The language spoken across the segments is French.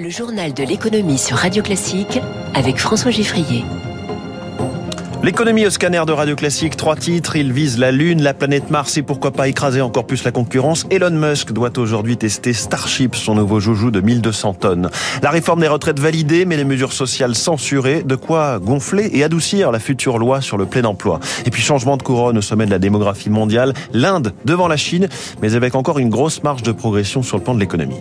Le journal de l'économie sur Radio Classique avec François Giffrier. L'économie au scanner de Radio Classique, trois titres. Il vise la Lune, la planète Mars et pourquoi pas écraser encore plus la concurrence. Elon Musk doit aujourd'hui tester Starship, son nouveau joujou de 1200 tonnes. La réforme des retraites validée, mais les mesures sociales censurées. De quoi gonfler et adoucir la future loi sur le plein emploi. Et puis changement de couronne au sommet de la démographie mondiale. L'Inde devant la Chine, mais avec encore une grosse marge de progression sur le plan de l'économie.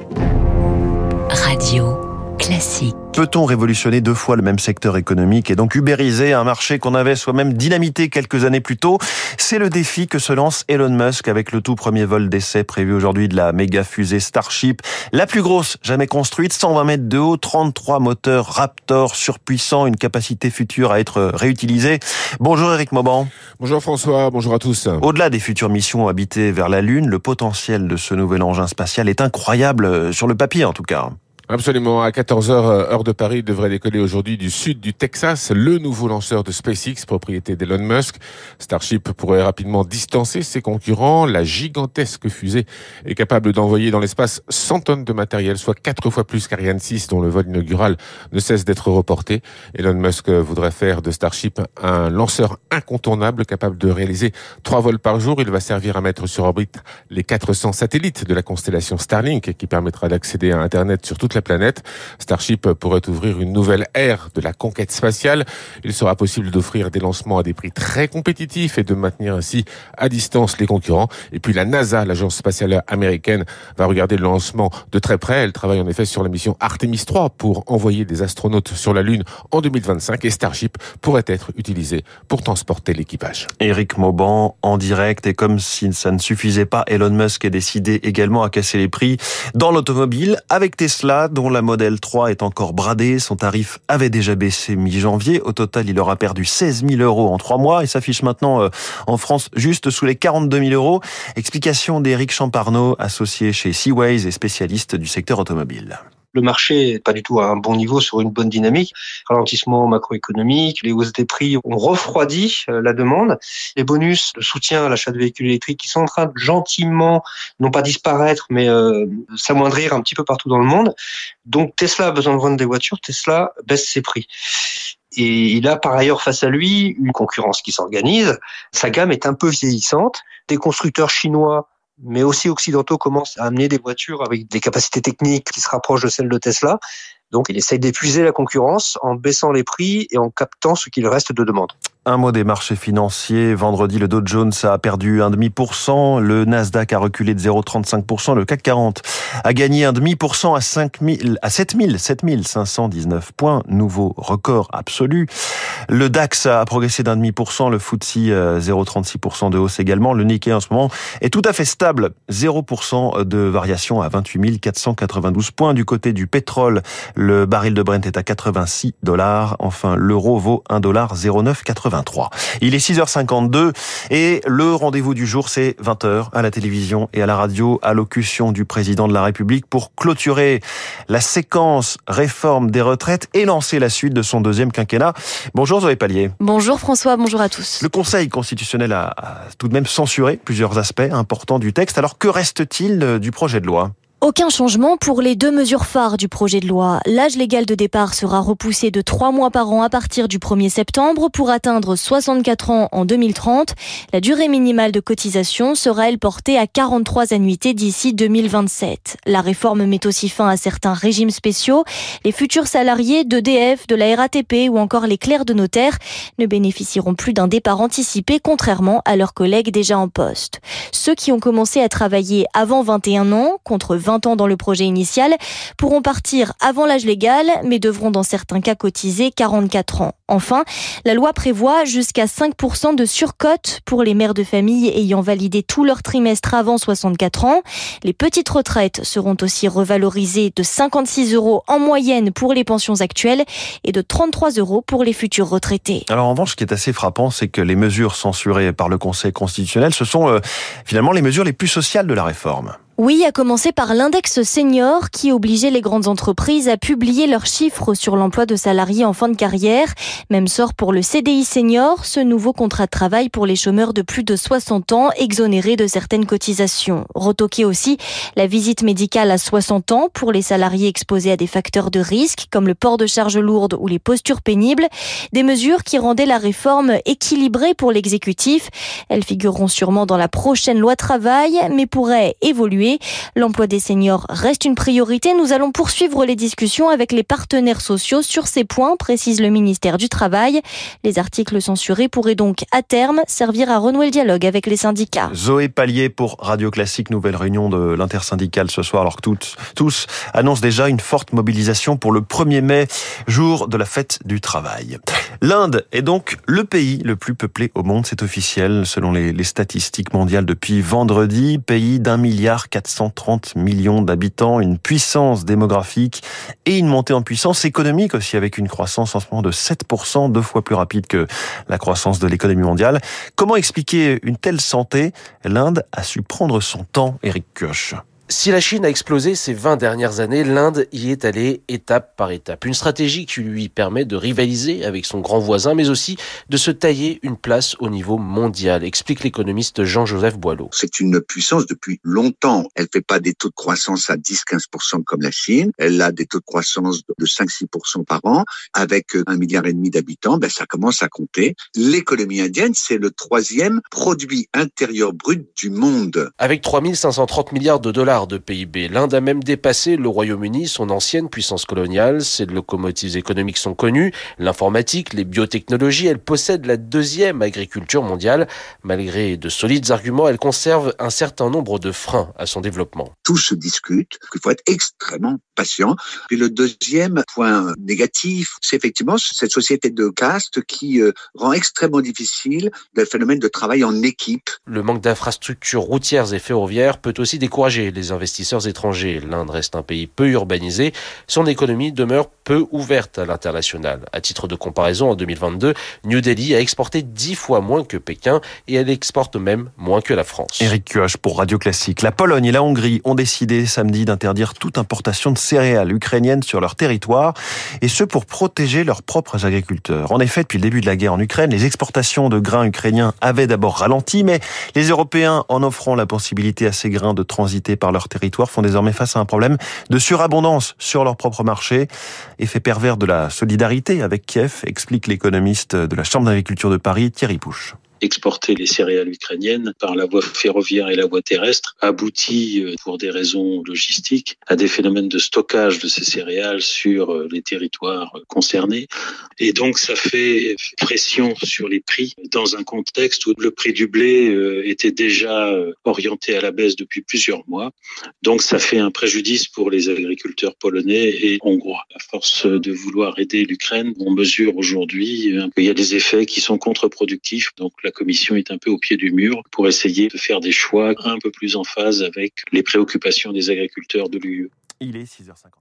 Radio classique. Peut-on révolutionner deux fois le même secteur économique et donc ubériser un marché qu'on avait soi-même dynamité quelques années plus tôt? C'est le défi que se lance Elon Musk avec le tout premier vol d'essai prévu aujourd'hui de la méga fusée Starship, la plus grosse jamais construite, 120 mètres de haut, 33 moteurs Raptor surpuissants, une capacité future à être réutilisée. Bonjour Eric Mauban. Bonjour François, bonjour à tous. Au-delà des futures missions habitées vers la Lune, le potentiel de ce nouvel engin spatial est incroyable, euh, sur le papier en tout cas. Absolument. À 14h, euh, heure de Paris, devrait décoller aujourd'hui du sud du Texas le nouveau lanceur de SpaceX, propriété d'Elon Musk. Starship pourrait rapidement distancer ses concurrents. La gigantesque fusée est capable d'envoyer dans l'espace 100 tonnes de matériel, soit quatre fois plus qu'Ariane 6, dont le vol inaugural ne cesse d'être reporté. Elon Musk voudrait faire de Starship un lanceur incontournable, capable de réaliser trois vols par jour. Il va servir à mettre sur orbite les 400 satellites de la constellation Starlink, qui permettra d'accéder à Internet sur toute la planète. Starship pourrait ouvrir une nouvelle ère de la conquête spatiale. Il sera possible d'offrir des lancements à des prix très compétitifs et de maintenir ainsi à distance les concurrents. Et puis la NASA, l'agence spatiale américaine, va regarder le lancement de très près. Elle travaille en effet sur la mission Artemis 3 pour envoyer des astronautes sur la Lune en 2025 et Starship pourrait être utilisé pour transporter l'équipage. Eric Mauban en direct et comme si ça ne suffisait pas, Elon Musk est décidé également à casser les prix dans l'automobile avec Tesla dont la Model 3 est encore bradée. Son tarif avait déjà baissé mi-janvier. Au total, il aura perdu 16 000 euros en trois mois et s'affiche maintenant euh, en France juste sous les 42 000 euros. Explication d'Éric Champarneau, associé chez Seaways et spécialiste du secteur automobile le marché n'est pas du tout à un bon niveau sur une bonne dynamique. Ralentissement macroéconomique, les hausses des prix ont refroidi euh, la demande. Les bonus de soutien à l'achat de véhicules électriques qui sont en train de gentiment, non pas disparaître, mais euh, s'amoindrir un petit peu partout dans le monde. Donc Tesla a besoin de vendre des voitures, Tesla baisse ses prix. Et il a par ailleurs face à lui une concurrence qui s'organise. Sa gamme est un peu vieillissante. Des constructeurs chinois mais aussi occidentaux commencent à amener des voitures avec des capacités techniques qui se rapprochent de celles de Tesla. Donc il essaye d'épuiser la concurrence en baissant les prix et en captant ce qu'il reste de demande. Un mot des marchés financiers. Vendredi, le Dow Jones a perdu un demi pour cent. Le Nasdaq a reculé de 0,35%. Le CAC 40 a gagné un demi pour cent à 5000, à 7000, 7519 points. Nouveau record absolu. Le DAX a progressé d'un demi pour cent. Le FTSE 0,36% de hausse également. Le Nikkei en ce moment est tout à fait stable. 0% de variation à 28 492 points. Du côté du pétrole, le baril de Brent est à 86 dollars. Enfin, l'euro vaut 1 dollar 0,980. Il est 6h52 et le rendez-vous du jour, c'est 20h à la télévision et à la radio, allocution du président de la République pour clôturer la séquence réforme des retraites et lancer la suite de son deuxième quinquennat. Bonjour Zoé Pallier. Bonjour François, bonjour à tous. Le Conseil constitutionnel a tout de même censuré plusieurs aspects importants du texte. Alors que reste-t-il du projet de loi? Aucun changement pour les deux mesures phares du projet de loi. L'âge légal de départ sera repoussé de trois mois par an à partir du 1er septembre pour atteindre 64 ans en 2030. La durée minimale de cotisation sera elle portée à 43 annuités d'ici 2027. La réforme met aussi fin à certains régimes spéciaux. Les futurs salariés d'EDF, de la RATP ou encore les clercs de notaire ne bénéficieront plus d'un départ anticipé contrairement à leurs collègues déjà en poste. Ceux qui ont commencé à travailler avant 21 ans contre 20 20 ans dans le projet initial, pourront partir avant l'âge légal, mais devront dans certains cas cotiser 44 ans. Enfin, la loi prévoit jusqu'à 5% de surcote pour les mères de famille ayant validé tout leur trimestre avant 64 ans. Les petites retraites seront aussi revalorisées de 56 euros en moyenne pour les pensions actuelles et de 33 euros pour les futurs retraités. Alors en revanche, ce qui est assez frappant, c'est que les mesures censurées par le Conseil constitutionnel, ce sont euh, finalement les mesures les plus sociales de la réforme. Oui, à commencer par l'index senior qui obligeait les grandes entreprises à publier leurs chiffres sur l'emploi de salariés en fin de carrière. Même sort pour le CDI senior, ce nouveau contrat de travail pour les chômeurs de plus de 60 ans exonérés de certaines cotisations. Retoqué aussi la visite médicale à 60 ans pour les salariés exposés à des facteurs de risque comme le port de charges lourdes ou les postures pénibles. Des mesures qui rendaient la réforme équilibrée pour l'exécutif. Elles figureront sûrement dans la prochaine loi travail, mais pourraient évoluer. L'emploi des seniors reste une priorité. Nous allons poursuivre les discussions avec les partenaires sociaux sur ces points, précise le ministère du Travail. Les articles censurés pourraient donc à terme servir à renouer le dialogue avec les syndicats. Zoé Pallier pour Radio Classique, nouvelle réunion de l'intersyndicale ce soir, alors que tous, tous annoncent déjà une forte mobilisation pour le 1er mai, jour de la fête du travail. L'Inde est donc le pays le plus peuplé au monde, c'est officiel, selon les, les, statistiques mondiales depuis vendredi. Pays d'un milliard 430 millions d'habitants, une puissance démographique et une montée en puissance économique aussi, avec une croissance en ce moment de 7%, deux fois plus rapide que la croissance de l'économie mondiale. Comment expliquer une telle santé? L'Inde a su prendre son temps, Eric Kioch. Si la Chine a explosé ces 20 dernières années, l'Inde y est allée étape par étape. Une stratégie qui lui permet de rivaliser avec son grand voisin, mais aussi de se tailler une place au niveau mondial, explique l'économiste Jean-Joseph Boileau. C'est une puissance depuis longtemps. Elle fait pas des taux de croissance à 10-15% comme la Chine. Elle a des taux de croissance de 5-6% par an. Avec un milliard et demi d'habitants, ben, ça commence à compter. L'économie indienne, c'est le troisième produit intérieur brut du monde. Avec 3530 milliards de dollars de PIB. L'Inde a même dépassé le Royaume-Uni, son ancienne puissance coloniale. Ses locomotives économiques sont connues. L'informatique, les biotechnologies, elle possède la deuxième agriculture mondiale. Malgré de solides arguments, elle conserve un certain nombre de freins à son développement. Tout se discute, il faut être extrêmement patient. Puis le deuxième point négatif, c'est effectivement cette société de caste qui euh, rend extrêmement difficile le phénomène de travail en équipe. Le manque d'infrastructures routières et ferroviaires peut aussi décourager les investisseurs étrangers. L'Inde reste un pays peu urbanisé. Son économie demeure peu ouverte à l'international. À titre de comparaison, en 2022, New Delhi a exporté dix fois moins que Pékin et elle exporte même moins que la France. Eric Cuoche pour Radio Classique. La Pologne et la Hongrie ont décidé samedi d'interdire toute importation de céréales ukrainiennes sur leur territoire et ce pour protéger leurs propres agriculteurs. En effet, depuis le début de la guerre en Ukraine, les exportations de grains ukrainiens avaient d'abord ralenti, mais les Européens, en offrant la possibilité à ces grains de transiter par leur territoire, font désormais face à un problème de surabondance sur leur propre marché. Effet pervers de la solidarité avec Kiev, explique l'économiste de la Chambre d'agriculture de Paris, Thierry Pouche exporter les céréales ukrainiennes par la voie ferroviaire et la voie terrestre aboutit, pour des raisons logistiques, à des phénomènes de stockage de ces céréales sur les territoires concernés. Et donc, ça fait pression sur les prix dans un contexte où le prix du blé était déjà orienté à la baisse depuis plusieurs mois. Donc, ça fait un préjudice pour les agriculteurs polonais et hongrois. À force de vouloir aider l'Ukraine, on mesure aujourd'hui qu'il y a des effets qui sont contre-productifs. La Commission est un peu au pied du mur pour essayer de faire des choix un peu plus en phase avec les préoccupations des agriculteurs de l'UE. Il est 6h50.